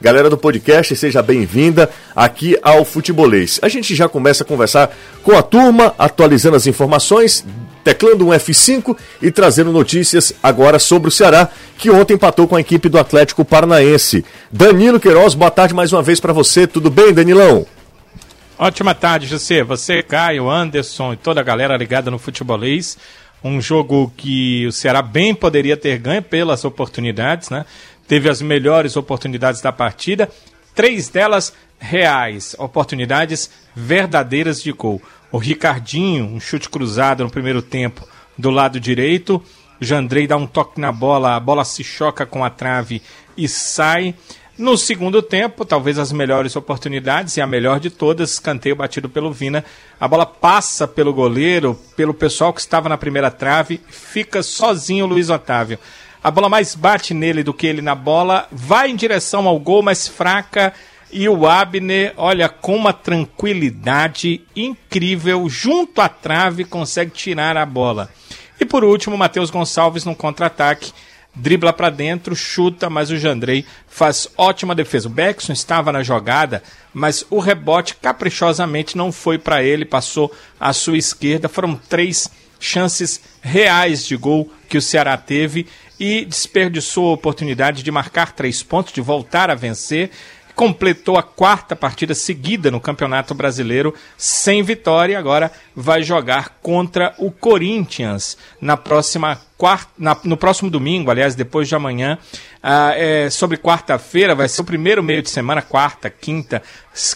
Galera do podcast, seja bem-vinda aqui ao Futebolês. A gente já começa a conversar com a turma, atualizando as informações, teclando um F5 e trazendo notícias agora sobre o Ceará, que ontem empatou com a equipe do Atlético Paranaense. Danilo Queiroz, boa tarde mais uma vez para você. Tudo bem, Danilão? Ótima tarde, José. Você, Caio, Anderson e toda a galera ligada no Futebolês. Um jogo que o Ceará bem poderia ter ganho pelas oportunidades, né? Teve as melhores oportunidades da partida, três delas reais, oportunidades verdadeiras de gol. O Ricardinho, um chute cruzado no primeiro tempo do lado direito. Jandrei dá um toque na bola, a bola se choca com a trave e sai. No segundo tempo, talvez as melhores oportunidades e a melhor de todas, escanteio batido pelo Vina. A bola passa pelo goleiro, pelo pessoal que estava na primeira trave, fica sozinho o Luiz Otávio. A bola mais bate nele do que ele na bola, vai em direção ao gol, mas fraca. E o Abner, olha, com uma tranquilidade incrível, junto à trave, consegue tirar a bola. E por último, Matheus Gonçalves no contra-ataque, dribla para dentro, chuta, mas o Jandrei faz ótima defesa. O Beckson estava na jogada, mas o rebote caprichosamente não foi para ele, passou à sua esquerda. Foram três chances reais de gol que o Ceará teve e desperdiçou a oportunidade de marcar três pontos, de voltar a vencer. Completou a quarta partida seguida no Campeonato Brasileiro sem vitória. Agora vai jogar contra o Corinthians na próxima quarta, na, no próximo domingo, aliás, depois de amanhã. Ah, é, sobre quarta-feira, vai ser o primeiro meio de semana, quarta, quinta,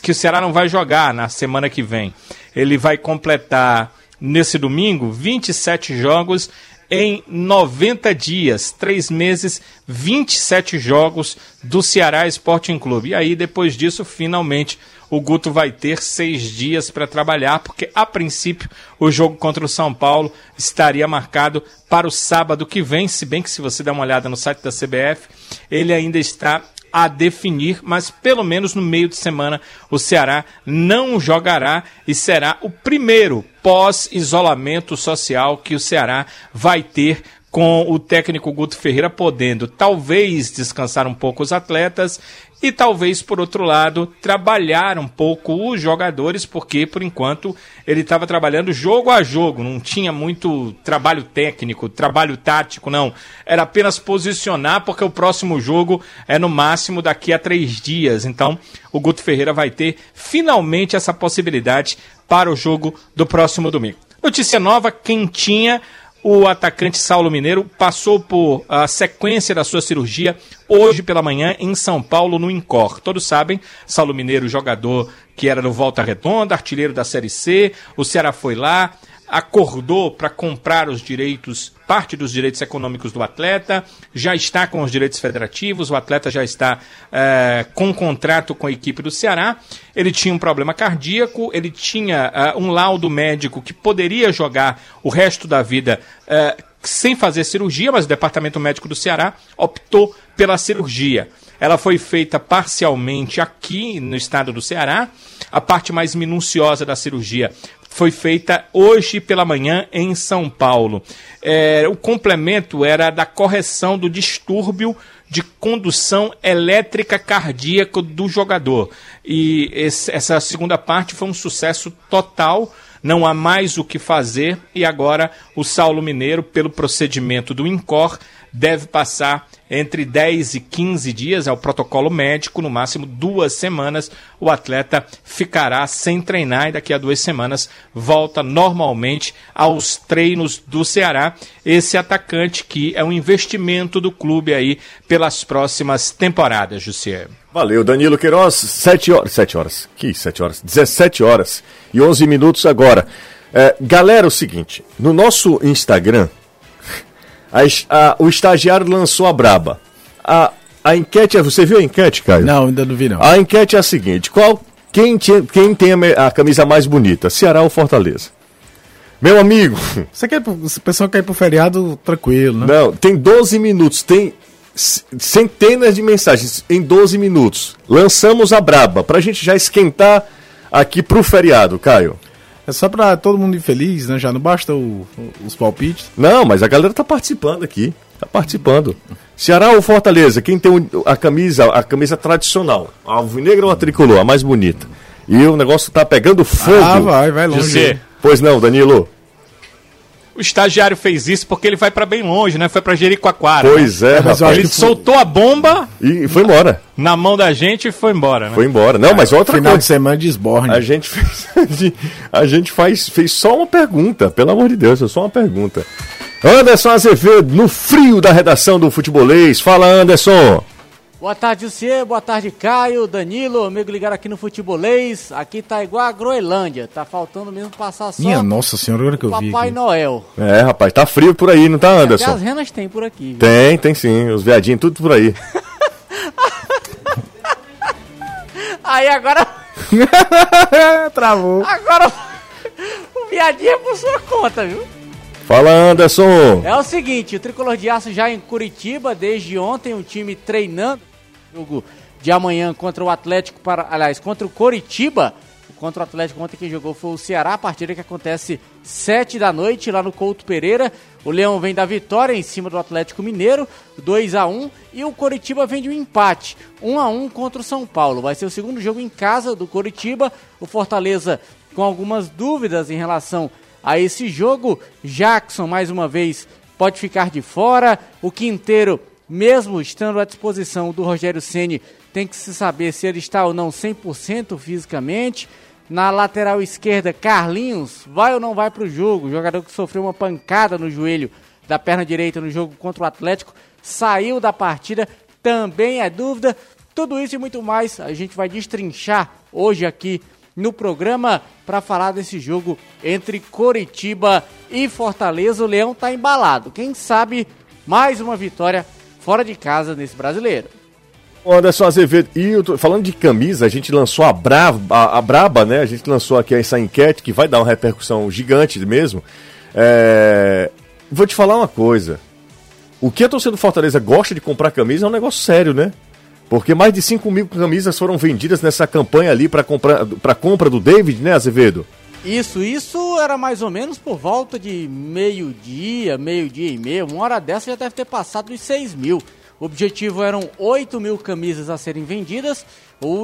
que o Ceará não vai jogar na semana que vem. Ele vai completar nesse domingo 27 jogos em 90 dias, 3 meses, 27 jogos do Ceará Sporting Clube. E aí, depois disso, finalmente, o Guto vai ter seis dias para trabalhar, porque a princípio o jogo contra o São Paulo estaria marcado para o sábado que vem, se bem que se você der uma olhada no site da CBF, ele ainda está a definir, mas pelo menos no meio de semana o Ceará não jogará e será o primeiro pós-isolamento social que o Ceará vai ter com o técnico Guto Ferreira podendo talvez descansar um pouco os atletas e talvez, por outro lado, trabalhar um pouco os jogadores, porque por enquanto ele estava trabalhando jogo a jogo, não tinha muito trabalho técnico, trabalho tático, não. Era apenas posicionar, porque o próximo jogo é no máximo daqui a três dias. Então, o Guto Ferreira vai ter finalmente essa possibilidade para o jogo do próximo domingo. Notícia nova, quentinha o atacante Saulo Mineiro passou por a sequência da sua cirurgia hoje pela manhã em São Paulo, no Incor. Todos sabem, Saulo Mineiro, jogador que era no Volta Redonda, artilheiro da Série C. O Ceará foi lá, acordou para comprar os direitos, parte dos direitos econômicos do atleta, já está com os direitos federativos, o atleta já está é, com contrato com a equipe do Ceará. Ele tinha um problema cardíaco, ele tinha é, um laudo médico que poderia jogar o resto da vida é, sem fazer cirurgia, mas o departamento médico do Ceará optou pela cirurgia. Ela foi feita parcialmente aqui no estado do Ceará. A parte mais minuciosa da cirurgia foi feita hoje pela manhã em São Paulo. É, o complemento era da correção do distúrbio de condução elétrica cardíaca do jogador. E esse, essa segunda parte foi um sucesso total. Não há mais o que fazer e agora o Saulo Mineiro, pelo procedimento do INCOR, deve passar entre 10 e 15 dias, é o protocolo médico, no máximo duas semanas, o atleta ficará sem treinar e daqui a duas semanas volta normalmente aos treinos do Ceará. Esse atacante que é um investimento do clube aí pelas próximas temporadas, Jussier. Valeu, Danilo Queiroz, 7 horas, 7 horas, que 7 horas? 17 horas e 11 minutos agora. É, galera, é o seguinte, no nosso Instagram, a, a, o estagiário lançou a braba. A, a enquete, é, você viu a enquete, Caio? Não, ainda não vi não. A enquete é a seguinte: qual quem, tinha, quem tem a, a camisa mais bonita, Ceará ou Fortaleza? Meu amigo. Você quer, o pessoal quer ir pro feriado tranquilo, né? Não, tem 12 minutos, tem centenas de mensagens em 12 minutos. Lançamos a braba pra gente já esquentar aqui pro feriado, Caio. É só pra todo mundo ir feliz, né? Já não basta o, os palpites. Não, mas a galera tá participando aqui. Tá participando. Ceará ou Fortaleza? Quem tem a camisa, a camisa tradicional? A alvinegra ou a tricolor? A mais bonita. E o negócio tá pegando fogo. Ah, vai, vai longe. José. Pois não, Danilo. O estagiário fez isso porque ele vai para bem longe, né? Foi para Jericoacoara. Pois né? é, rapaz. Ele soltou a bomba e foi embora. Na mão da gente e foi embora, né? Foi embora. Não, mas outra Final coisa. de semana de esborne. A gente fez a gente faz, fez só uma pergunta, pelo amor de Deus, é só uma pergunta. Anderson Azevedo, no frio da redação do Futebolês. Fala, Anderson. Boa tarde, você. Boa tarde, Caio, Danilo, amigo ligado aqui no Futebolês. Aqui tá igual a Groenlândia. Tá faltando mesmo passar só. Minha nossa senhora, agora que eu Papai vi. Papai Noel. É, rapaz, tá frio por aí, não tá, Anderson? Até as renas tem por aqui. Viu? Tem, tem sim. Os viadinhos, tudo por aí. aí agora. Travou. Agora. O viadinho é por sua conta, viu? Fala, Anderson. É o seguinte, o Tricolor de Aço já em Curitiba, desde ontem, o time treinando jogo de amanhã contra o Atlético, para, aliás, contra o Coritiba. Contra o Atlético ontem quem jogou foi o Ceará, a partida que acontece 7 da noite lá no Couto Pereira. O Leão vem da vitória em cima do Atlético Mineiro, 2 a 1 e o Coritiba vem de um empate, 1 a 1 contra o São Paulo. Vai ser o segundo jogo em casa do Coritiba. O Fortaleza com algumas dúvidas em relação a esse jogo. Jackson mais uma vez pode ficar de fora. O Quinteiro mesmo estando à disposição do Rogério Ceni, tem que se saber se ele está ou não 100% fisicamente. Na lateral esquerda, Carlinhos vai ou não vai para o jogo? Jogador que sofreu uma pancada no joelho da perna direita no jogo contra o Atlético saiu da partida, também é dúvida. Tudo isso e muito mais a gente vai destrinchar hoje aqui no programa para falar desse jogo entre Coritiba e Fortaleza. O Leão está embalado. Quem sabe mais uma vitória fora de casa nesse brasileiro. Anderson Azevedo, e falando de camisa, a gente lançou a, Brava, a, a, Braba, né? A gente lançou aqui essa enquete que vai dar uma repercussão gigante mesmo. É... Vou te falar uma coisa. O que a torcida do Fortaleza gosta de comprar camisa é um negócio sério, né? Porque mais de 5 mil camisas foram vendidas nessa campanha ali para compra do David, né, Azevedo? Isso, isso era mais ou menos por volta de meio-dia, meio-dia e meio. Uma hora dessa já deve ter passado dos 6 mil. O objetivo eram 8 mil camisas a serem vendidas.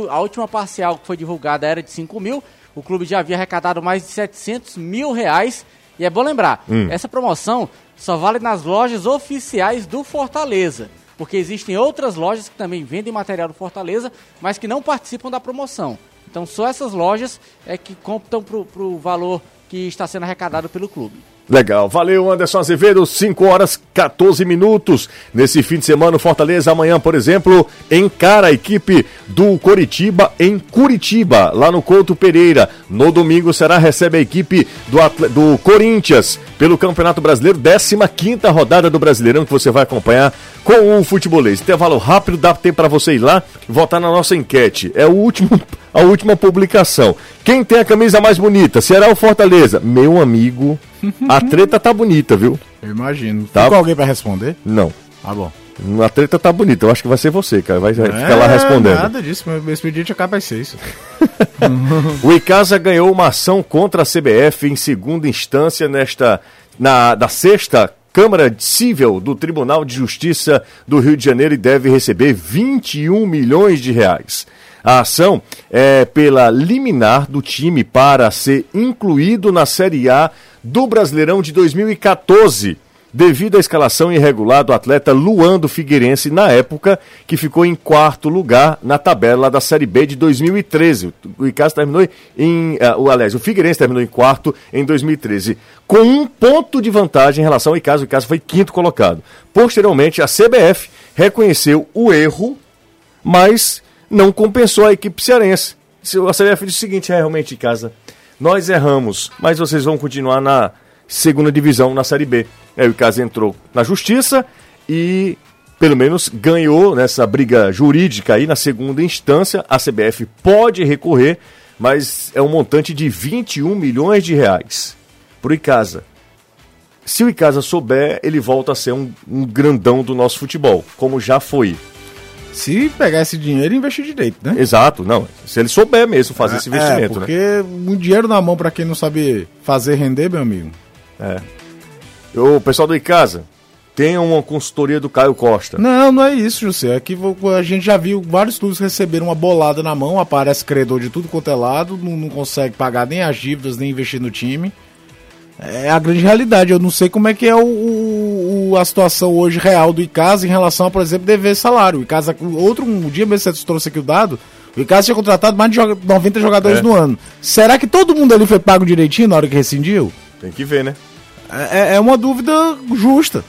A última parcial que foi divulgada era de 5 mil. O clube já havia arrecadado mais de 700 mil reais. E é bom lembrar, hum. essa promoção só vale nas lojas oficiais do Fortaleza. Porque existem outras lojas que também vendem material do Fortaleza, mas que não participam da promoção. Então só essas lojas é que computam para o valor que está sendo arrecadado pelo clube. Legal, valeu Anderson Azevedo, 5 horas 14 minutos. Nesse fim de semana, o Fortaleza amanhã, por exemplo, encara a equipe do Coritiba em Curitiba, lá no Couto Pereira. No domingo será recebe a equipe do, do Corinthians pelo Campeonato Brasileiro, 15 rodada do Brasileirão que você vai acompanhar com o futebolês. Intervalo rápido, dá tempo para você ir lá e votar na nossa enquete. É o último, a última publicação. Quem tem a camisa mais bonita? Será o Fortaleza? Meu amigo, a treta tá bonita, viu? Eu imagino. Tá com alguém para responder? Não. Ah, bom. A treta tá bonita, eu acho que vai ser você, cara. Vai é, ficar lá respondendo. Nada disso, meu expediente acaba ser isso. o Icasa ganhou uma ação contra a CBF em segunda instância nesta na da sexta Câmara Civil do Tribunal de Justiça do Rio de Janeiro e deve receber 21 milhões de reais. A ação é pela liminar do time para ser incluído na Série A do Brasileirão de 2014 devido à escalação irregular do atleta Luan do Figueirense na época, que ficou em quarto lugar na tabela da Série B de 2013. O Icasa terminou em. Uh, aliás, o Figueirense terminou em quarto em 2013, com um ponto de vantagem em relação ao Icasa. O Icasa foi quinto colocado. Posteriormente, a CBF reconheceu o erro, mas não compensou a equipe cearense. A CBF disse o seguinte: é realmente, Icasa, nós erramos, mas vocês vão continuar na segunda divisão, na Série B. Aí o caso entrou na justiça e pelo menos ganhou nessa briga jurídica aí na segunda instância. A CBF pode recorrer, mas é um montante de 21 milhões de reais para o Icasa. Se o Icasa souber, ele volta a ser um, um grandão do nosso futebol, como já foi. Se pegar esse dinheiro e investir direito, né? Exato, não. Se ele souber mesmo fazer esse investimento, é, porque né? um dinheiro na mão para quem não sabe fazer render, meu amigo. É. O pessoal do Icasa, tem uma consultoria do Caio Costa. Não, não é isso, José. É que a gente já viu vários clubes receberam uma bolada na mão, aparece credor de tudo quanto é lado, não, não consegue pagar nem as dívidas, nem investir no time. É a grande realidade. Eu não sei como é que é o, o a situação hoje real do Icasa em relação a, por exemplo, dever salário. O Icasa, outro um dia mesmo você trouxe aqui o dado, o Icasa tinha contratado mais de 90 jogadores é. no ano. Será que todo mundo ali foi pago direitinho na hora que rescindiu? Tem que ver, né? É, é uma dúvida justa.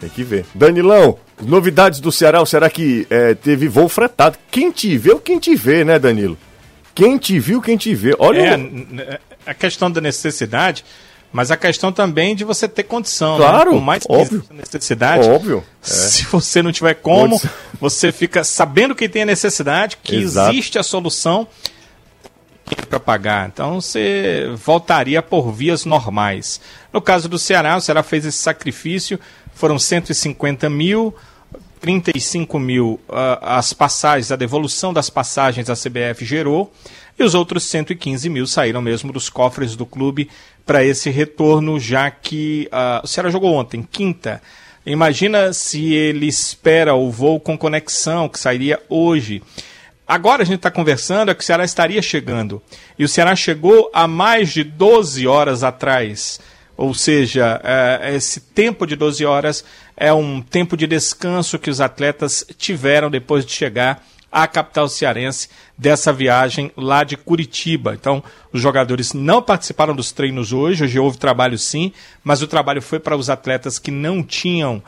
Tem que ver. Danilão, novidades do Ceará, será que é, teve voo fretado? Quem te vê, quem te vê, né, Danilo? Quem te viu, quem te vê. Olha é, o... a questão da necessidade, mas a questão também de você ter condição. Né? Claro, né? Por mais óbvio. necessidade, óbvio. É. se você não tiver como, você fica sabendo que tem a necessidade, que Exato. existe a solução para pagar. Então você voltaria por vias normais. No caso do Ceará, o Ceará fez esse sacrifício foram 150 mil, 35 mil uh, as passagens, a devolução das passagens a CBF gerou, e os outros 115 mil saíram mesmo dos cofres do clube para esse retorno, já que uh, o Ceará jogou ontem, quinta. Imagina se ele espera o voo com conexão, que sairia hoje. Agora a gente está conversando, é que o Ceará estaria chegando. E o Ceará chegou há mais de 12 horas atrás. Ou seja, é, esse tempo de 12 horas é um tempo de descanso que os atletas tiveram depois de chegar à capital cearense dessa viagem lá de Curitiba. Então, os jogadores não participaram dos treinos hoje, hoje houve trabalho sim, mas o trabalho foi para os atletas que não tinham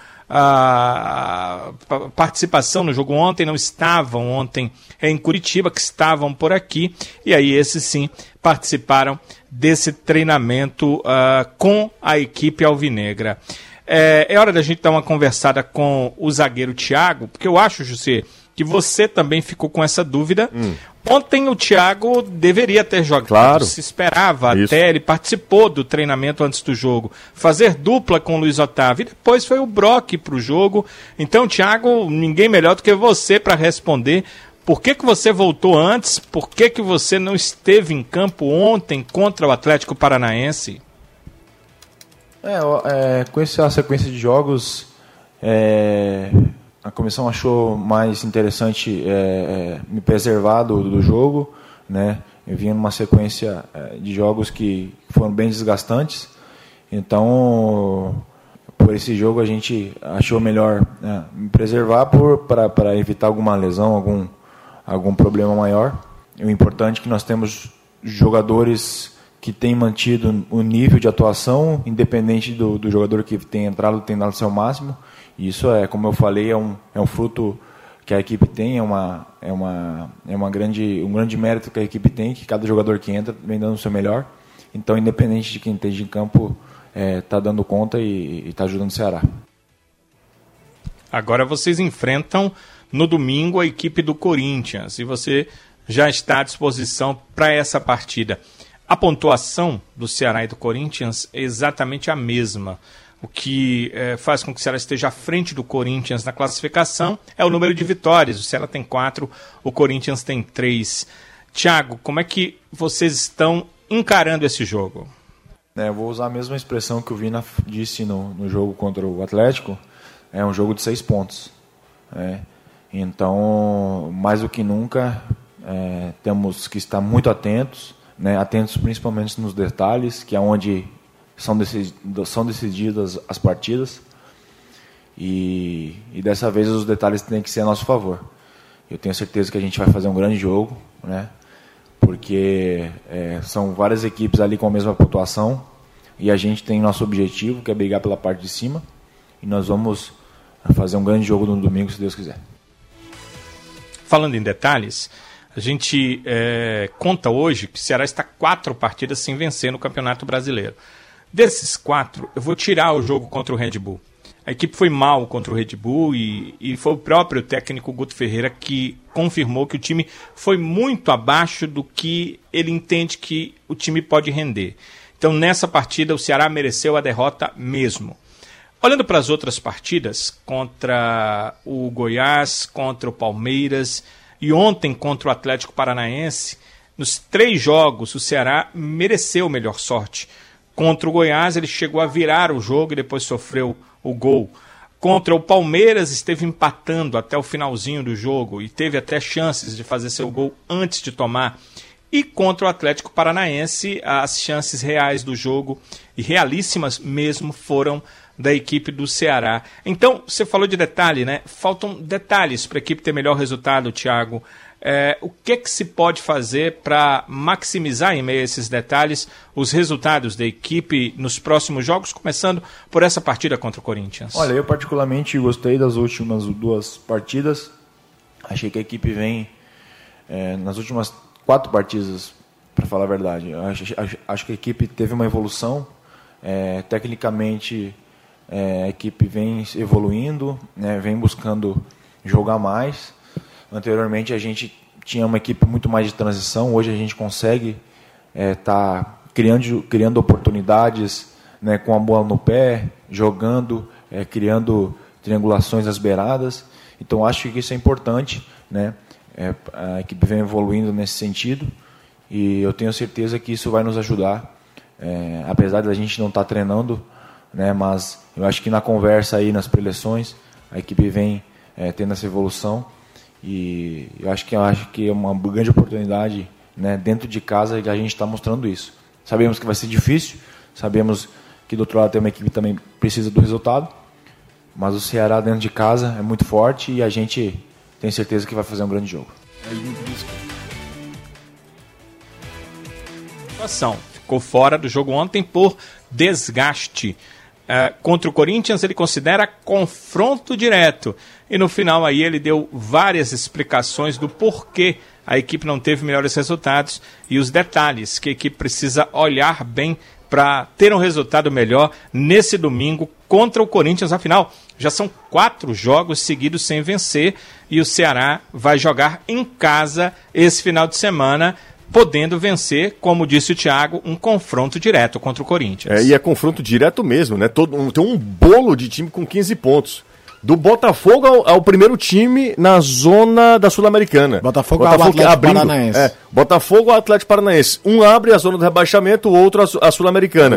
participação no jogo ontem, não estavam ontem em Curitiba, que estavam por aqui, e aí esses sim participaram desse treinamento uh, com a equipe alvinegra. É, é, hora da gente dar uma conversada com o zagueiro Thiago, porque eu acho, José, que você também ficou com essa dúvida. Hum. Ontem o Thiago deveria ter jogado. Claro. Se esperava Isso. até, ele participou do treinamento antes do jogo. Fazer dupla com o Luiz Otávio. E depois foi o Brock para o jogo. Então, Thiago, ninguém melhor do que você para responder por que, que você voltou antes? Por que, que você não esteve em campo ontem contra o Atlético Paranaense? É, é com essa sequência de jogos, é, a comissão achou mais interessante é, é, me preservar do, do, jogo. Né? Eu vinha numa sequência é, de jogos que foram bem desgastantes. Então, por esse jogo, a gente achou melhor é, me preservar para evitar alguma lesão, algum algum problema maior. O importante é que nós temos jogadores que têm mantido o nível de atuação, independente do, do jogador que tem entrado, tem dado seu máximo. Isso é, como eu falei, é um, é um fruto que a equipe tem, é, uma, é, uma, é uma grande, um grande mérito que a equipe tem, que cada jogador que entra vem dando o seu melhor. Então, independente de quem esteja em campo, está é, tá dando conta e está ajudando o Ceará. Agora vocês enfrentam no domingo a equipe do Corinthians e você já está à disposição para essa partida. A pontuação do Ceará e do Corinthians é exatamente a mesma. O que é, faz com que o Ceará esteja à frente do Corinthians na classificação é o número de vitórias. O Ceará tem quatro, o Corinthians tem três. Tiago, como é que vocês estão encarando esse jogo? É, eu vou usar a mesma expressão que o Vina disse no, no jogo contra o Atlético. É um jogo de seis pontos. É. Então, mais do que nunca, é, temos que estar muito atentos, né, atentos principalmente nos detalhes, que é onde são, decididas, são decididas as partidas. E, e, dessa vez os detalhes têm que ser a nosso favor. Eu tenho certeza que a gente vai fazer um grande jogo, né? porque é, são várias equipes ali com a mesma pontuação e a gente tem nosso objetivo, que é brigar pela parte de cima. E nós vamos fazer um grande jogo no domingo, se Deus quiser. Falando em detalhes, a gente é, conta hoje que o Ceará está quatro partidas sem vencer no Campeonato Brasileiro. Desses quatro, eu vou tirar o jogo contra o Red Bull. A equipe foi mal contra o Red Bull e, e foi o próprio técnico Guto Ferreira que confirmou que o time foi muito abaixo do que ele entende que o time pode render. Então, nessa partida, o Ceará mereceu a derrota mesmo. Olhando para as outras partidas, contra o Goiás, contra o Palmeiras e ontem contra o Atlético Paranaense, nos três jogos o Ceará mereceu melhor sorte. Contra o Goiás, ele chegou a virar o jogo e depois sofreu o gol. Contra o Palmeiras, esteve empatando até o finalzinho do jogo e teve até chances de fazer seu gol antes de tomar. E contra o Atlético Paranaense, as chances reais do jogo, e realíssimas mesmo, foram da equipe do Ceará. Então, você falou de detalhe, né? Faltam detalhes para a equipe ter melhor resultado, Thiago. É, o que, que se pode fazer para maximizar, em meio a esses detalhes, os resultados da equipe nos próximos jogos, começando por essa partida contra o Corinthians? Olha, eu particularmente gostei das últimas duas partidas. Achei que a equipe vem é, nas últimas quatro partidas, para falar a verdade. Acho, acho, acho, que a equipe teve uma evolução. É, tecnicamente, é, a equipe vem evoluindo, né, vem buscando jogar mais. Anteriormente a gente tinha uma equipe muito mais de transição, hoje a gente consegue estar é, tá criando, criando oportunidades né, com a bola no pé, jogando, é, criando triangulações nas beiradas. Então acho que isso é importante. Né? É, a equipe vem evoluindo nesse sentido e eu tenho certeza que isso vai nos ajudar. É, apesar da gente não estar tá treinando, né, mas eu acho que na conversa aí, nas preleções, a equipe vem é, tendo essa evolução e eu acho que eu acho que é uma grande oportunidade, né, dentro de casa que a gente está mostrando isso. Sabemos que vai ser difícil, sabemos que do outro lado tem uma equipe que também precisa do resultado, mas o Ceará dentro de casa é muito forte e a gente tem certeza que vai fazer um grande jogo. Situação ficou fora do jogo ontem por desgaste. Uh, contra o Corinthians ele considera confronto direto. E no final aí ele deu várias explicações do porquê a equipe não teve melhores resultados e os detalhes que a equipe precisa olhar bem para ter um resultado melhor nesse domingo contra o Corinthians. Afinal, já são quatro jogos seguidos sem vencer e o Ceará vai jogar em casa esse final de semana podendo vencer, como disse o Thiago, um confronto direto contra o Corinthians. É, e é confronto direto mesmo, né? Todo, um, tem um bolo de time com 15 pontos. Do Botafogo ao, ao primeiro time na zona da Sul-Americana. Botafogo, Botafogo ao Atlético abrindo, Paranaense. É, Botafogo ao Atlético Paranaense. Um abre a zona do rebaixamento, o outro a, a Sul-Americana.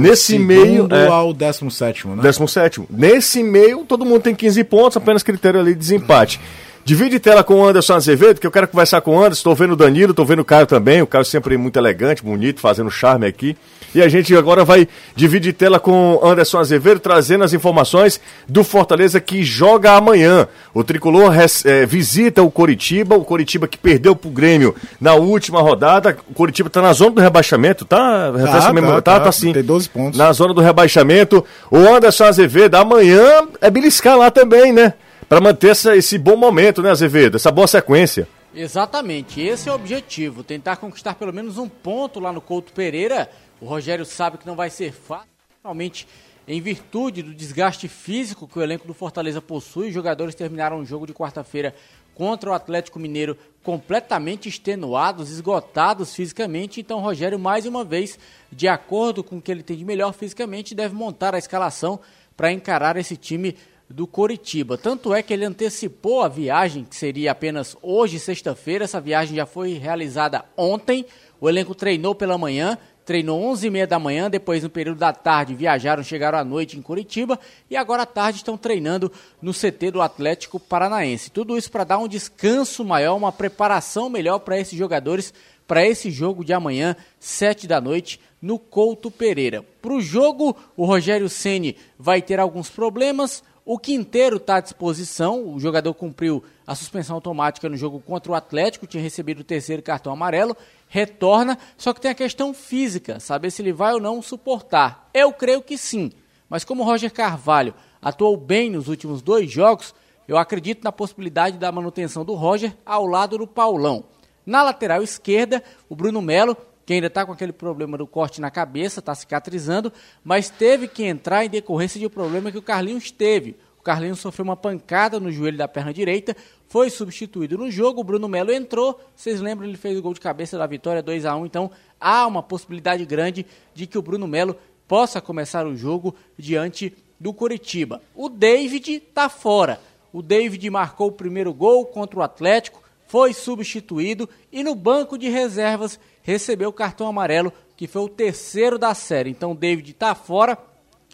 Nesse meio. É, ao décimo sétimo, né? Décimo sétimo. Nesse meio, todo mundo tem 15 pontos, apenas critério ali de desempate. Divide tela com o Anderson Azevedo, que eu quero conversar com o Anderson. Estou vendo o Danilo, estou vendo o Caio também. O Caio sempre muito elegante, bonito, fazendo charme aqui. E a gente agora vai dividir tela com o Anderson Azevedo, trazendo as informações do Fortaleza que joga amanhã. O tricolor é, visita o Coritiba, o Coritiba que perdeu para o Grêmio na última rodada. O Coritiba está na zona do rebaixamento, tá? Tá, tá, tá, tá, tá sim. Tem 12 pontos. Na zona do rebaixamento. O Anderson Azevedo, amanhã é beliscar lá também, né? Para manter essa, esse bom momento, né, Azevedo? Essa boa sequência. Exatamente, esse é o objetivo, tentar conquistar pelo menos um ponto lá no Couto Pereira. O Rogério sabe que não vai ser fácil, principalmente em virtude do desgaste físico que o elenco do Fortaleza possui. Os jogadores terminaram o jogo de quarta-feira contra o Atlético Mineiro completamente extenuados, esgotados fisicamente. Então, Rogério, mais uma vez, de acordo com o que ele tem de melhor fisicamente, deve montar a escalação para encarar esse time do Coritiba. Tanto é que ele antecipou a viagem, que seria apenas hoje, sexta-feira. Essa viagem já foi realizada ontem. O elenco treinou pela manhã, treinou 11h30 da manhã, depois no período da tarde viajaram, chegaram à noite em Curitiba e agora à tarde estão treinando no CT do Atlético Paranaense. Tudo isso para dar um descanso maior, uma preparação melhor para esses jogadores para esse jogo de amanhã, 7 da noite, no Couto Pereira. Para o jogo, o Rogério Ceni vai ter alguns problemas, o Quinteiro está à disposição, o jogador cumpriu a suspensão automática no jogo contra o Atlético, tinha recebido o terceiro cartão amarelo, retorna, só que tem a questão física, saber se ele vai ou não suportar. Eu creio que sim, mas como o Roger Carvalho atuou bem nos últimos dois jogos, eu acredito na possibilidade da manutenção do Roger ao lado do Paulão. Na lateral esquerda, o Bruno Melo que ainda está com aquele problema do corte na cabeça, está cicatrizando, mas teve que entrar em decorrência de um problema que o Carlinhos teve. O Carlinhos sofreu uma pancada no joelho da perna direita, foi substituído no jogo, o Bruno Melo entrou, vocês lembram, ele fez o gol de cabeça da vitória 2 a 1 então há uma possibilidade grande de que o Bruno Melo possa começar o jogo diante do Curitiba. O David tá fora. O David marcou o primeiro gol contra o Atlético, foi substituído e no banco de reservas recebeu o cartão amarelo, que foi o terceiro da série. Então David está fora.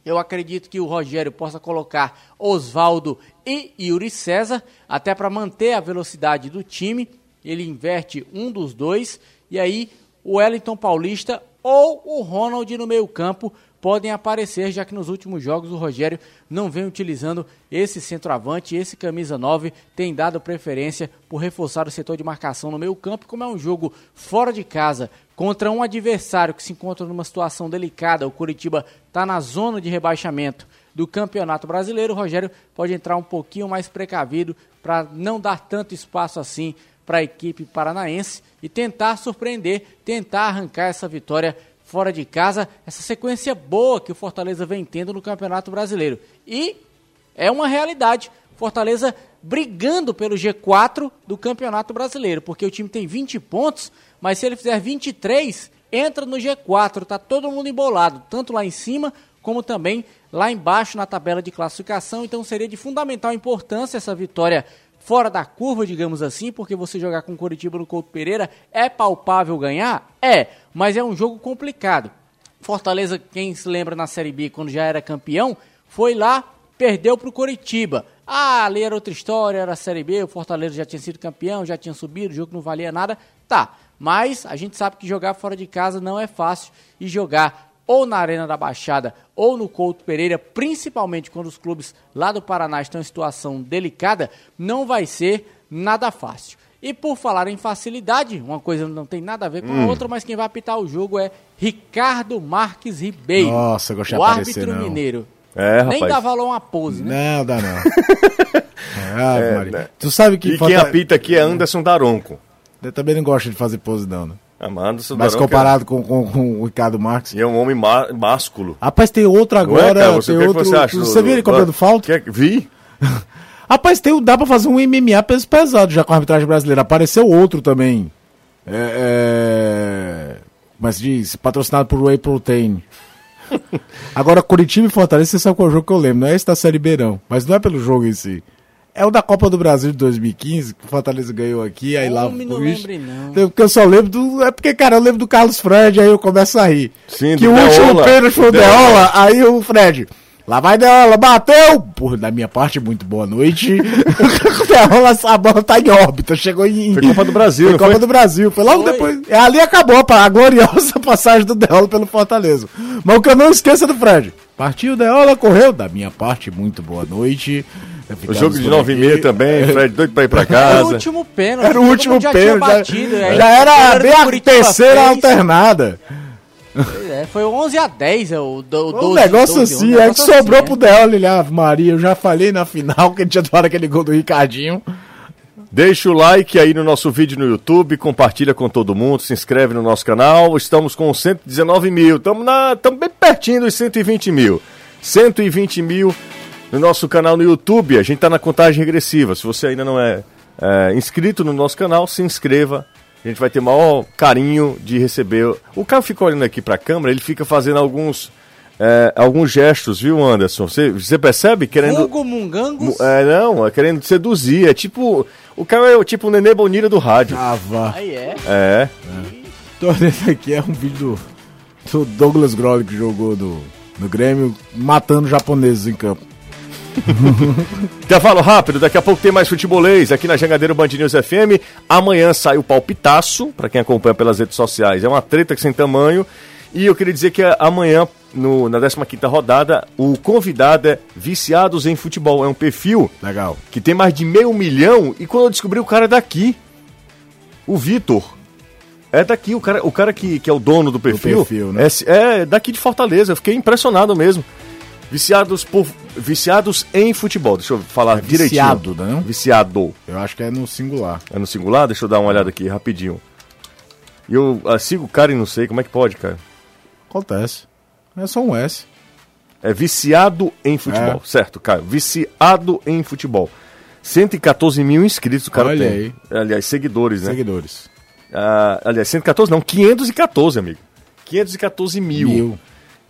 Eu acredito que o Rogério possa colocar Oswaldo e Yuri César, até para manter a velocidade do time. Ele inverte um dos dois. E aí o Wellington Paulista ou o Ronald no meio-campo podem aparecer, já que nos últimos jogos o Rogério não vem utilizando esse centroavante, esse camisa 9 tem dado preferência por reforçar o setor de marcação no meio-campo, como é um jogo fora de casa contra um adversário que se encontra numa situação delicada, o Curitiba está na zona de rebaixamento do Campeonato Brasileiro, o Rogério pode entrar um pouquinho mais precavido para não dar tanto espaço assim para a equipe paranaense e tentar surpreender, tentar arrancar essa vitória fora de casa, essa sequência boa que o Fortaleza vem tendo no Campeonato Brasileiro. E é uma realidade. Fortaleza brigando pelo G4 do Campeonato Brasileiro, porque o time tem 20 pontos, mas se ele fizer 23, entra no G4, tá todo mundo embolado, tanto lá em cima como também lá embaixo na tabela de classificação, então seria de fundamental importância essa vitória fora da curva, digamos assim, porque você jogar com o Coritiba no Couto Pereira é palpável ganhar? É, mas é um jogo complicado. Fortaleza, quem se lembra na Série B, quando já era campeão, foi lá, perdeu para o Coritiba. Ah, ali era outra história, era a Série B, o Fortaleza já tinha sido campeão, já tinha subido, o jogo não valia nada. Tá, mas a gente sabe que jogar fora de casa não é fácil e jogar ou na Arena da Baixada ou no Couto Pereira, principalmente quando os clubes lá do Paraná estão em situação delicada, não vai ser nada fácil. E por falar em facilidade, uma coisa não tem nada a ver com hum. a outra, mas quem vai apitar o jogo é Ricardo Marques Ribeiro. Nossa, eu gostei O árbitro não. mineiro. É, Nem dá valor a uma pose, né? Não, dá não. é, é, né? Tu sabe que. E falta... quem apita aqui é Anderson Daronco. Eu também não gosto de fazer pose, não, né? Amado Mas comparado com, com, com, o Ricardo Marques. E é um homem másculo. Rapaz, tem outro agora. Cara, você, tem que outro. Que você, acha, você viu ele comprando falta? Que, vi. Rapaz, tem, dá pra fazer um MMA peso pesado já com a arbitragem brasileira. Apareceu outro também. É, é... Mas diz, patrocinado por Whey Protein. Agora, Curitiba e Fortaleza, você sabe qual é o jogo que eu lembro. Não é esse da Série Beirão. Mas não é pelo jogo em si. É o da Copa do Brasil de 2015, que o Fortaleza ganhou aqui, aí lá. Não lembre, não. Porque eu só lembro do. É porque, cara, eu lembro do Carlos Fred, aí eu começo a rir. Sim, que o Deola, último pênalti foi o Deola, aí o Fred. Lá vai Deola, bateu! Porra, da minha parte, muito boa noite. Deola, a bola tá em órbita, chegou em. Foi Copa do Brasil, foi Copa foi? do Brasil, foi logo foi. depois. É, ali acabou a gloriosa passagem do Deola pelo Fortaleza. Mas o que eu não esqueço é do Fred. Partiu Deola, correu. Da minha parte, muito boa noite. O jogo de 9 e meia também, Fred doido pra ir pra casa. Era o último pênalti. Era o último já pênalti. Batido, já, já era bem a terceira fez. alternada. É, foi 11 a 10, é o, do, o 12, um negócio 12, assim, um é que sobrou assim, pro é. Deol, ele, Ave Maria, eu já falei na final que ele tinha tomado aquele gol do Ricardinho. Deixa o like aí no nosso vídeo no YouTube, compartilha com todo mundo, se inscreve no nosso canal. Estamos com 119 mil, estamos bem pertinho dos 120 mil. 120 mil no nosso canal no YouTube. A gente está na contagem regressiva. Se você ainda não é, é, inscrito no nosso canal, se inscreva. A gente vai ter maior carinho de receber. O cara fica olhando aqui para a câmera, ele fica fazendo alguns é, alguns gestos, viu, Anderson? Você, você percebe? Querendo. Hugo Mungangos? É, não, é querendo seduzir. É tipo. O cara é tipo o Nenê Bonira do rádio. Ah, vá. Aí é? É. é. Tô vendo aqui, é um vídeo do, do Douglas Groll que jogou no, no Grêmio, matando japoneses em campo. Intervalo rápido, daqui a pouco tem mais futebolês aqui na Jangadeiro Band News FM. Amanhã sai o palpitaço, para quem acompanha pelas redes sociais. É uma treta que sem tamanho. E eu queria dizer que amanhã, no, na 15 rodada, o convidado é Viciados em Futebol. É um perfil legal que tem mais de meio milhão. E quando eu descobri, o cara é daqui. O Vitor. É daqui, o cara, o cara que, que é o dono do perfil. Do perfil né? é, é daqui de Fortaleza. Eu fiquei impressionado mesmo. Viciados por viciados em futebol. Deixa eu falar é viciado, direitinho. Não? Viciado. Eu acho que é no singular. É no singular? Deixa eu dar uma olhada aqui rapidinho. E eu uh, sigo o cara e não sei como é que pode, cara. Acontece. É só um S. É viciado em futebol, é. certo, cara? Viciado em futebol. 114 mil inscritos o cara Olha tem. Aí. Aliás, seguidores, né? Seguidores. Uh, aliás, 114 não, 514, amigo. 514 mil. mil.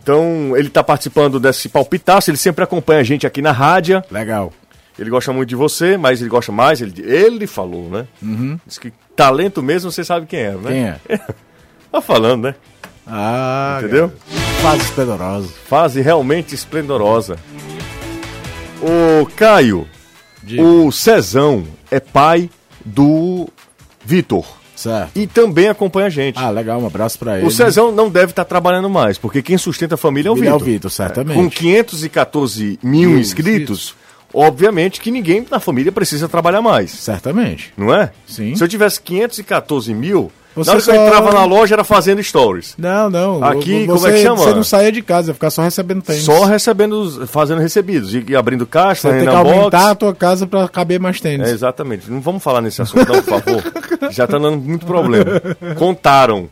Então, ele tá participando desse palpitaço, ele sempre acompanha a gente aqui na rádio. Legal. Ele gosta muito de você, mas ele gosta mais, ele, ele falou, né? Uhum. Diz que talento mesmo você sabe quem é, né? Quem é? Tá falando, né? Ah, Entendeu? Fase esplendorosa. Fase realmente esplendorosa. O Caio, Diga. o Cezão é pai do Vitor. Certo. E também acompanha a gente. Ah, legal, um abraço pra ele. o Cezão não deve estar trabalhando mais, porque quem sustenta a família é o Ele é Vitor. o Vitor, certamente. Com 514 mil Mil inscritos, obviamente que ninguém na família precisa trabalhar mais. Certamente. Não é? Sim. Se eu tivesse 514 mil, Você na hora que eu só- entrava na loja era fazendo stories. Não, não. Aqui, você, como é que chama? Você não saía de casa, ficar só recebendo tênis. Só recebendo, fazendo recebidos. E, e abrindo caixa, Você tem que aumentar unbox. a tua casa pra caber mais tênis. É, exatamente. Não vamos falar nesse assunto, não, por favor. Já tá dando muito problema. Contaram.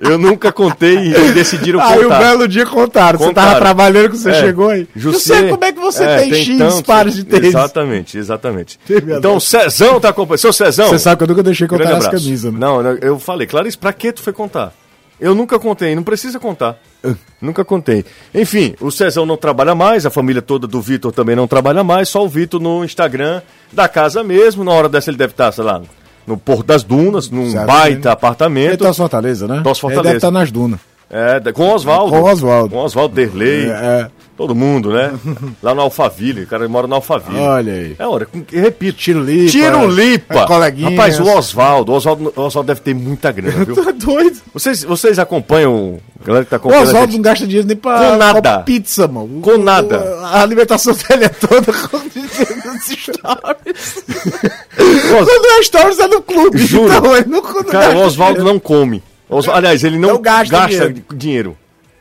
Eu, eu nunca contei e decidiram Aí o contar. belo dia contaram. Você Contaram. tava trabalhando que você É. chegou aí. Jussier- Eu sei como é que você é, tem, X tantos- pares de tênis. Exatamente, exatamente. Então. Cezão tá acompanhando. Seu Cezão. Você sabe que eu nunca deixei contar as camisas, né? Não, não, eu falei, Clarice, pra que tu foi contar? Eu nunca contei, não precisa contar. Ah. Nunca contei. Enfim, o Cezão não trabalha mais, a família toda do Vitor também não trabalha mais, só o Vitor no Instagram da casa mesmo. Na hora dessa ele deve estar, sei lá, no Porto das Dunas, num Certo. baita Ele apartamento. tá Fortaleza, né? Torce Fortaleza. Ele deve estar nas dunas. É, com o Oswaldo. Com o Oswaldo. Com o Oswaldo Derlei. É, Todo mundo, né? Lá no Alphaville, o cara mora no Alphaville. Olha aí. É hora, com- repito. Tiro Lipa. Tiro Lipa. é. Rapaz, o Oswaldo, o Oswaldo, o Oswaldo deve ter muita grana, viu? É doido? Vocês, vocês acompanham, a galera que tá O acompanhando a Oswaldo não gasta dinheiro nem pra Com nada. pra pizza, mano. Com O- nada. o- A alimentação dele é toda com stories. Quando é stories é no clube. Juro. Então, não, quando Cara, o Oswaldo não come. Os- aliás, ele não, Não gasta gasta, dinheiro. dinheiro.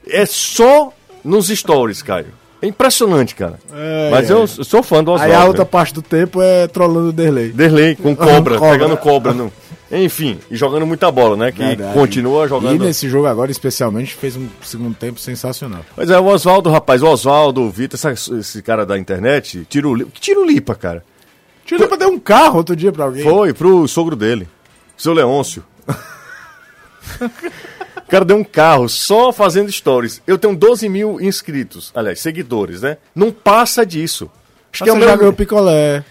É só nos stories, Caio. É impressionante, cara. É, Mas é. eu sou fã do Oswaldo. Aí a outra parte do tempo é trollando o Derlei. Derlei com cobra, Cobra. pegando cobra. No... Enfim, e jogando muita bola, né? Que Verdade. continua E jogando. nesse jogo agora, especialmente, fez um segundo tempo sensacional. Mas é o Oswaldo, rapaz, o Oswaldo, o Vitor, essa- esse cara da internet, tiro tiro lipa, cara. Tio Lipa deu um carro outro dia pra alguém. Foi pro sogro dele, seu Leôncio. o cara deu um carro só fazendo stories. Eu tenho 12 mil inscritos, aliás, seguidores, né? Não passa disso. Acho que é o você já meu. ganhou picolé.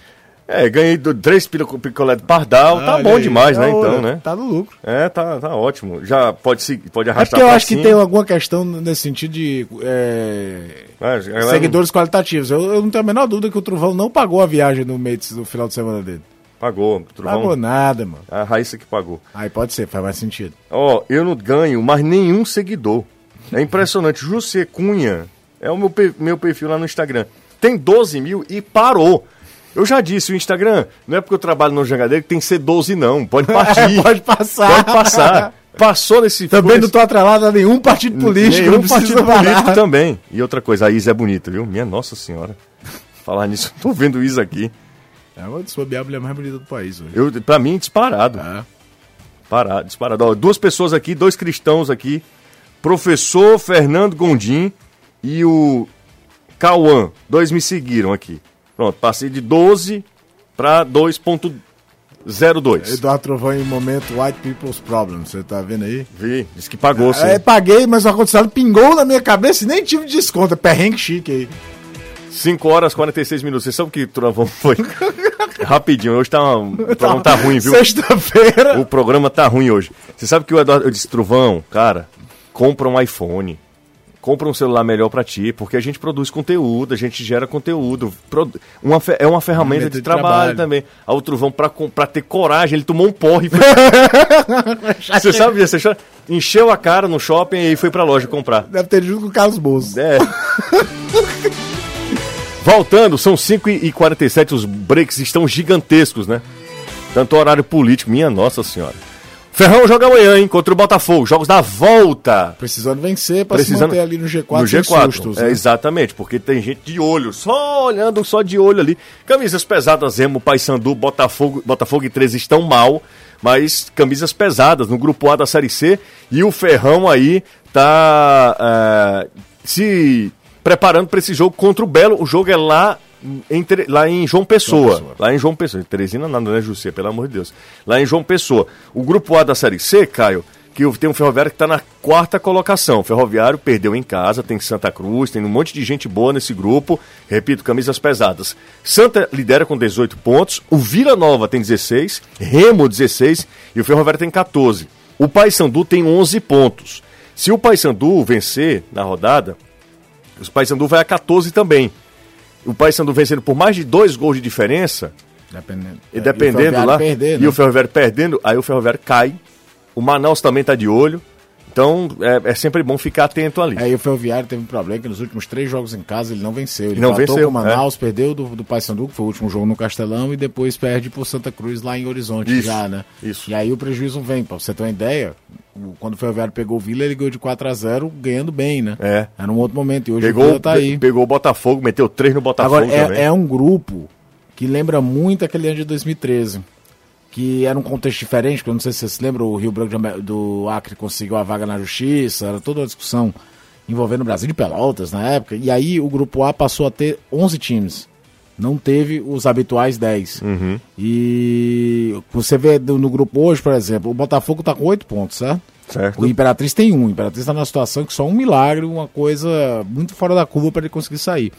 É, ganhei do- três pico- picolé de pardal, tá Olha bom aí, demais, da né? hora. Então, né? Tá no lucro. É, tá, tá ótimo. Já pode, se, pode É arrastar porque eu acho que cima. tem alguma questão nesse sentido de é, É, seguidores qualitativos. Eu, eu não tenho a menor dúvida que o Truvão não pagou a viagem no meio do final de semana dele. Pagou, Trovão. Pagou nada, mano. A Raíssa que pagou. Aí pode ser, faz mais sentido. Ó, eu não ganho mais nenhum seguidor. É impressionante. José Cunha é o meu, meu perfil lá no Instagram. Tem 12 mil e parou. Eu já disse, o Instagram não é porque eu trabalho no Jangadeiro que tem que ser 12 não. Pode partir. pode passar. Pode passar. Passou nesse... Também não tô atrelado a nenhum partido político. Nenhum partido parar. político também. E outra coisa, a Isa é bonita, viu? Minha nossa senhora. Falar nisso, tô vendo Isa aqui. É uma das a mulher mais bonita do país hoje. Eu, pra mim, disparado. É. Parado, disparado. Ó, duas pessoas aqui, dois cristãos aqui. Professor Fernando Gondim e o Cauã. Dois me seguiram aqui. Pronto, passei de 12 para 2.02. Eduardo Trovão em momento White People's Problem. Você tá vendo aí? Vi, disse que pagou, sim. É, paguei, mas o ar-condicionado pingou na minha cabeça e nem tive desconto. É perrengue chique aí. 5 horas e 46 minutos. Vocês sabem que Trovão foi? Rapidinho, hoje tá, o programa tá ruim, viu? Sexta-feira. O programa tá ruim hoje. Você sabe que o Eduardo, eu disse, Truvão, cara, compra um iPhone. Compra um celular melhor pra ti, porque a gente produz conteúdo, a gente gera conteúdo. Produ- Uma, fe- é uma ferramenta de, de trabalho, trabalho. também. Aí o Truvão, pra, ter coragem, ele tomou um porre. foi- Você sabe disso? Você encheu a cara no shopping e foi pra loja comprar. Deve ter junto com o Carlos Bolso. É. Voltando, são 5h47, os breaks estão gigantescos, né? Tanto horário político, minha nossa senhora. Ferrão joga amanhã, hein, contra o Botafogo. Jogos da volta. Precisando vencer pra Precisando- se manter ali no G4 no sem G4. sustos, é, né? exatamente, porque tem gente de olho, só olhando, só de olho ali. Camisas pesadas, Remo, Paysandu, Botafogo, Botafogo e 13 estão mal, mas camisas pesadas no grupo A da Série C. E o Ferrão aí tá é, se preparando para esse jogo contra o Belo. O jogo é lá em, lá em João Pessoa. João Pessoa. Lá em João Pessoa. Teresina nada, né, José? Pelo amor de Deus. Lá em João Pessoa. O grupo A da Série C, Caio, que tem um Ferroviário que está na quarta colocação. O Ferroviário perdeu em casa, tem Santa Cruz, tem um monte de gente boa nesse grupo. Repito, camisas pesadas. Santa lidera com 18 pontos, o Vila Nova tem 16, Remo 16 e o Ferroviário tem 14. O Paysandu tem 11 pontos. Se o Paysandu vencer na rodada, o Paysandu vai a 14 também. O Paysandu vencendo por mais de dois gols de diferença, Dependendo. e dependendo e o lá, Perder, e né? o Ferroviário perdendo, aí o Ferroviário cai. O Manaus também tá de olho. Então é, é sempre bom ficar atento ali. Aí o Ferroviário teve um problema que nos últimos três jogos em casa ele não venceu. Ele Não venceu, com o Manaus, perdeu do, do Paysandu, que foi o último jogo no Castelão, e depois perde por Santa Cruz lá em Horizonte Isso, já, né? isso. E aí o prejuízo vem, pra você ter uma ideia, o- quando o Ferroviário pegou o Vila, ele ganhou de 4 a 0 ganhando bem, né? É. Era um outro momento, e hoje o Pegou, Vila tá aí. pe- pegou o Botafogo, meteu três no Botafogo Agora, é, é um grupo que lembra muito aquele ano de 2013. Que era um contexto diferente, porque eu não sei se você se lembra, o Rio Branco do Acre conseguiu a vaga na justiça, era toda uma discussão envolvendo o Brasil de Pelotas na época. E aí o grupo A passou a ter 11 times. Não teve os habituais 10. Uhum. E você vê no grupo hoje, por exemplo, o Botafogo tá com 8 pontos, certo? Certo. O Imperatriz tem um. O Imperatriz está numa situação que só um milagre, uma coisa muito fora da curva para ele conseguir sair.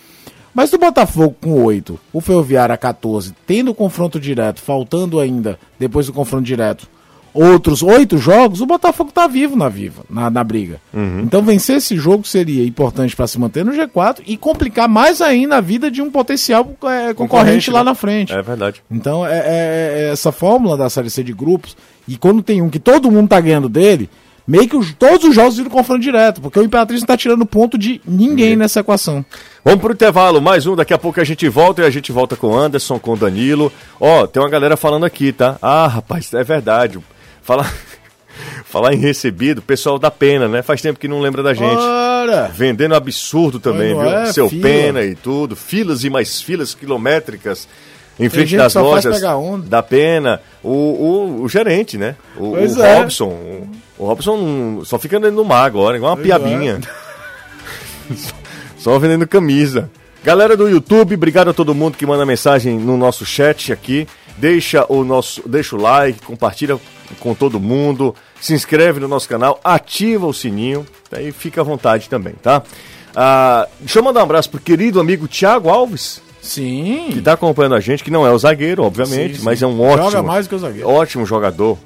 Mas do Botafogo com 8, o Ferroviário a 14, tendo confronto direto, faltando ainda, depois do confronto direto, outros oito jogos, o Botafogo tá vivo na viva, na, na briga. Então vencer esse jogo seria importante para se manter no G4 e complicar mais ainda a vida de um potencial é, concorrente, lá né? na frente. É verdade. Então, é, é- é essa fórmula da Série C de grupos, e quando tem um que todo mundo tá ganhando dele, meio que os- todos os jogos viram confronto direto, porque o Imperatriz não tá tirando ponto de ninguém nessa equação. Vamos pro intervalo, mais um, daqui a pouco a gente volta e a gente volta com o Anderson, com o Danilo. Ó, tem uma galera falando aqui, tá? Ah, rapaz, é verdade. Falar, falar em recebido, pessoal da pena, né? Faz tempo que não lembra da gente. Ora! Vendendo absurdo também, viu? é Seu fila. pena e tudo. Filas e mais filas quilométricas em frente das lojas da pena. O, o, o gerente, né? O, Pois o é. Robson. O, o Robson só fica dentro do mar agora, igual uma piabinha. Só vendendo camisa. Galera do YouTube, obrigado a todo mundo que manda mensagem no nosso chat aqui. Deixa o nosso, deixa o like, compartilha com todo mundo, se inscreve no nosso canal, ativa o sininho, aí fica à vontade também, tá? Ah, deixa eu mandar um abraço pro querido amigo Thiago Alves, Sim. que tá acompanhando a gente, que não é o zagueiro, obviamente, Sim, sim. mas é um ótimo, Joga mais que o zagueiro. ótimo jogador.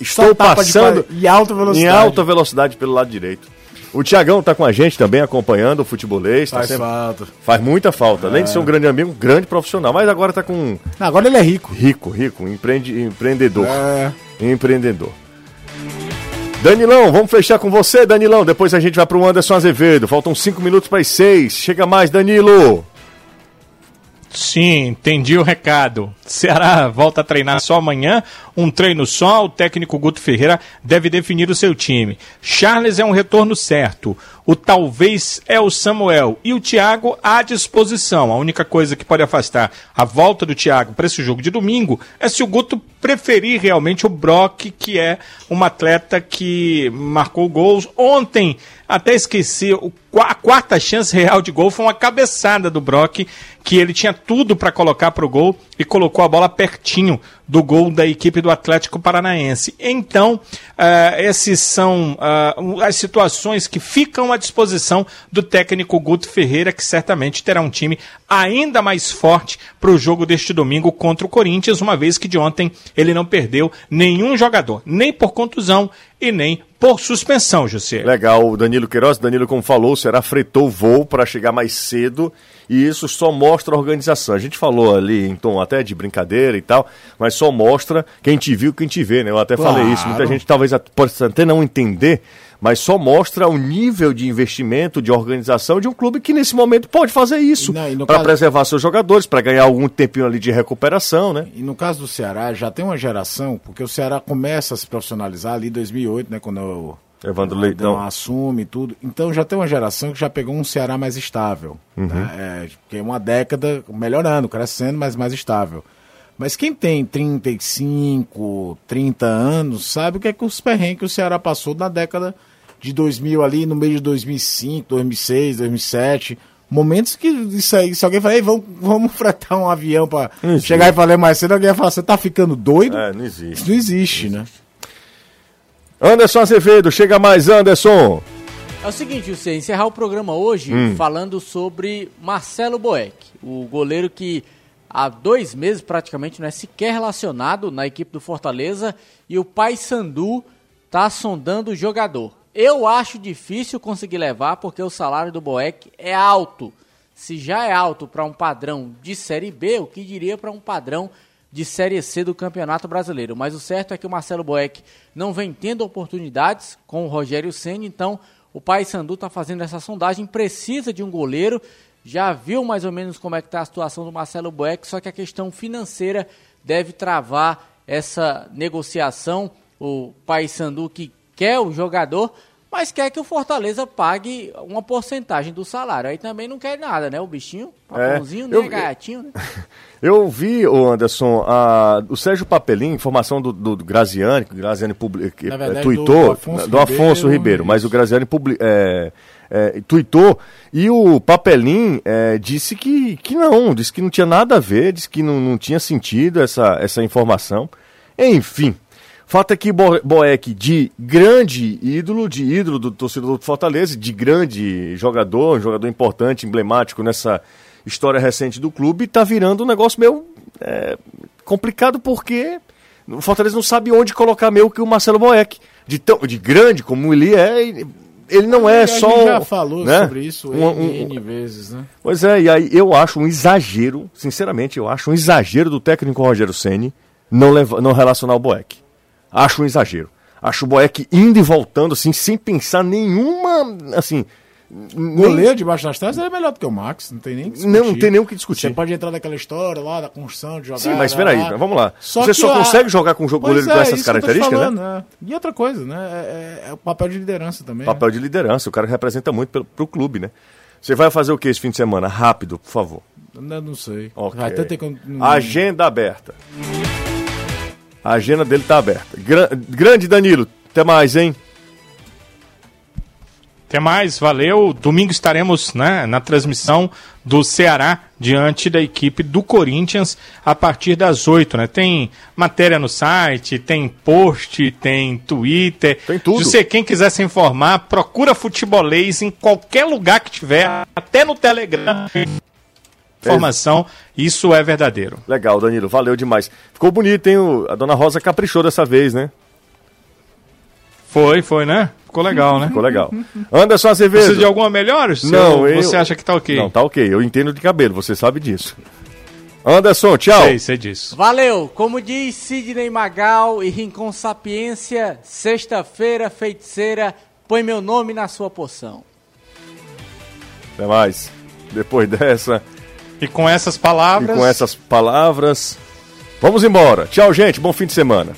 Estou de passando pa- em alta velocidade. em alta velocidade pelo lado direito. O Tiagão tá com a gente também, acompanhando o futebolês. Tá Faz sempre- falta. Faz muita falta. Além de ser um grande amigo, um grande profissional. Mas agora tá com Não, agora ele é rico. rico, rico, empreende, empreendedor. É. Empreendedor. Danilão, vamos fechar com você, Danilão. Depois a gente vai pro Anderson Azevedo. Faltam cinco minutos para as seis. Chega mais, Danilo. Sim, entendi o recado. Ceará volta a treinar só amanhã, um treino só. O técnico Guto Ferreira deve definir o seu time. Charles é um retorno certo. O talvez é o Samuel e o Thiago à disposição. A única coisa que pode afastar a volta do Thiago para esse jogo de domingo é se o Guto preferir realmente o Brock, que é um atleta que marcou gols ontem. Até esqueci, a quarta chance real de gol foi uma cabeçada do Brock, que ele tinha tudo para colocar para o gol e colocou a bola pertinho do gol da equipe do Atlético Paranaense. Então, ah, esses são ah, as situações que ficam à disposição do técnico Guto Ferreira, que certamente terá um time ainda mais forte para o jogo deste domingo contra o Corinthians, uma vez que de ontem ele não perdeu nenhum jogador, nem por contusão e nem por suspensão, José. Legal, o Danilo Queiroz, Danilo, como falou, o Ceará fretou o voo para chegar mais cedo e isso só mostra a organização. A gente falou ali em tom até de brincadeira e tal, mas só mostra quem te viu, quem te vê, né? Eu até falei isso. Muita Claro. gente talvez possa até não entender, mas só mostra o nível de investimento, de organização de um clube que nesse momento pode fazer isso para caso- preservar seus jogadores, para ganhar algum tempinho ali de recuperação, né? E no caso do Ceará, já tem uma geração, porque o Ceará começa a se profissionalizar ali em 2008, né, quando o Evandro Leitão. Assume tudo. Então já tem uma geração que já pegou um Ceará mais estável. Né? É, que é uma década melhorando, crescendo, mas mais estável. Mas quem tem 35, 30 anos, sabe o que é que os perrengues que o Ceará passou na década de 2000 ali, no meio de 2005, 2006, 2007. Momentos que isso aí, se alguém falar, Ei, vamos, vamos fretar um avião para chegar e falar mais cedo, alguém ia falar, você tá ficando doido? É, não existe. Isso não existe, né? Não existe. Então, Anderson Azevedo, chega mais, Anderson. É o seguinte, você encerrar o programa hoje Hum. falando sobre Marcelo Boeck, o goleiro que há dois meses praticamente não é sequer relacionado na equipe do Fortaleza e o Pai Sandu tá sondando o jogador. Eu acho difícil conseguir levar porque o salário do Boeck é alto. Se já é alto para um padrão de Série B, o que diria para um padrão de Série C do Campeonato Brasileiro. Mas o certo é que o Marcelo Boeck não vem tendo oportunidades com o Rogério Senna, então o Pai Sandu está fazendo essa sondagem, precisa de um goleiro, já viu mais ou menos como é que está a situação do Marcelo Boeck, só que a questão financeira deve travar essa negociação. O Pai Sandu que quer o jogador, mas quer que o Fortaleza pague uma porcentagem do salário. Aí também não quer nada, né? O bichinho, papãozinho, né? eu- Gatinho, né? Eu vi, ô Anderson, a- o Sérgio Papelim, informação do, do, do Graziani, que o Graziani eh, verdade, tuitou, do Afonso do Afonso Ribeiro, Ribeiro, mas o Graziani publi, é, é, tuitou, e o Papelim é, disse que, que não, disse que não tinha nada a ver, disse que não, não tinha sentido essa, essa informação. Enfim, fato é que Bo- Boeck, de grande ídolo, de ídolo do torcedor do Fortaleza, de grande jogador, um jogador importante, emblemático nessa história recente do clube, tá virando um negócio meio é, complicado porque o Fortaleza não sabe onde colocar meio que o Marcelo Boeck. De, tão, de grande como ele é, ele- ele não é a só. gente já falou né? sobre isso Um- um- N, vezes, né? Pois é, e aí eu acho um exagero, sinceramente, eu acho um exagero do técnico Rogério Ceni não, leva- não relacionar o Boeck. Acho um exagero. Acho o Boeck indo e voltando, assim, sem pensar nenhuma, assim... nem- Goleiro debaixo das traves é melhor do que o Max, não tem nem que discutir. Não, não tem nem o que discutir. Você pode entrar naquela história lá da construção de jogar. Sim, mas peraí, lá. vamos lá. Você que só a- consegue jogar com um jogo goleiro é, com essas características, né? falando, né? E outra coisa, né? É, é- é o papel de liderança também. Papel de liderança, o cara representa muito pelo, pro clube, né? Você vai fazer o que esse fim de semana? Rápido, por favor. né? Eu não sei. Ok. Vai até ter que. não- Agenda aberta. A agenda dele tá aberta. Gra- grande Danilo, até mais, hein? Até mais, valeu. Domingo estaremos né, na transmissão do Ceará diante da equipe do Corinthians a partir das 8. Né? Tem matéria no site, tem post, tem Twitter. Tem tudo. Se você, quem quiser se informar, procura futebolês em qualquer lugar que tiver, até no Telegram. Informação, isso é verdadeiro. Legal, Danilo, valeu demais. Ficou bonito, hein? A dona Rosa caprichou dessa vez, né? Foi, foi, né? Ficou legal, né? Ficou legal. Anderson Azevedo. Precisa de alguma melhor? Não, eu... Você acha que tá ok? Não, tá ok. Eu entendo de cabelo, você sabe disso. Anderson, tchau. Sei, sei disso. Valeu! Como diz Sidney Magal e Rincon Sapiência, sexta-feira, feiticeira, põe meu nome na sua poção. Até mais. Depois dessa E com essas e palavras. com essas palavras, vamos embora. Tchau, gente. Bom fim de semana.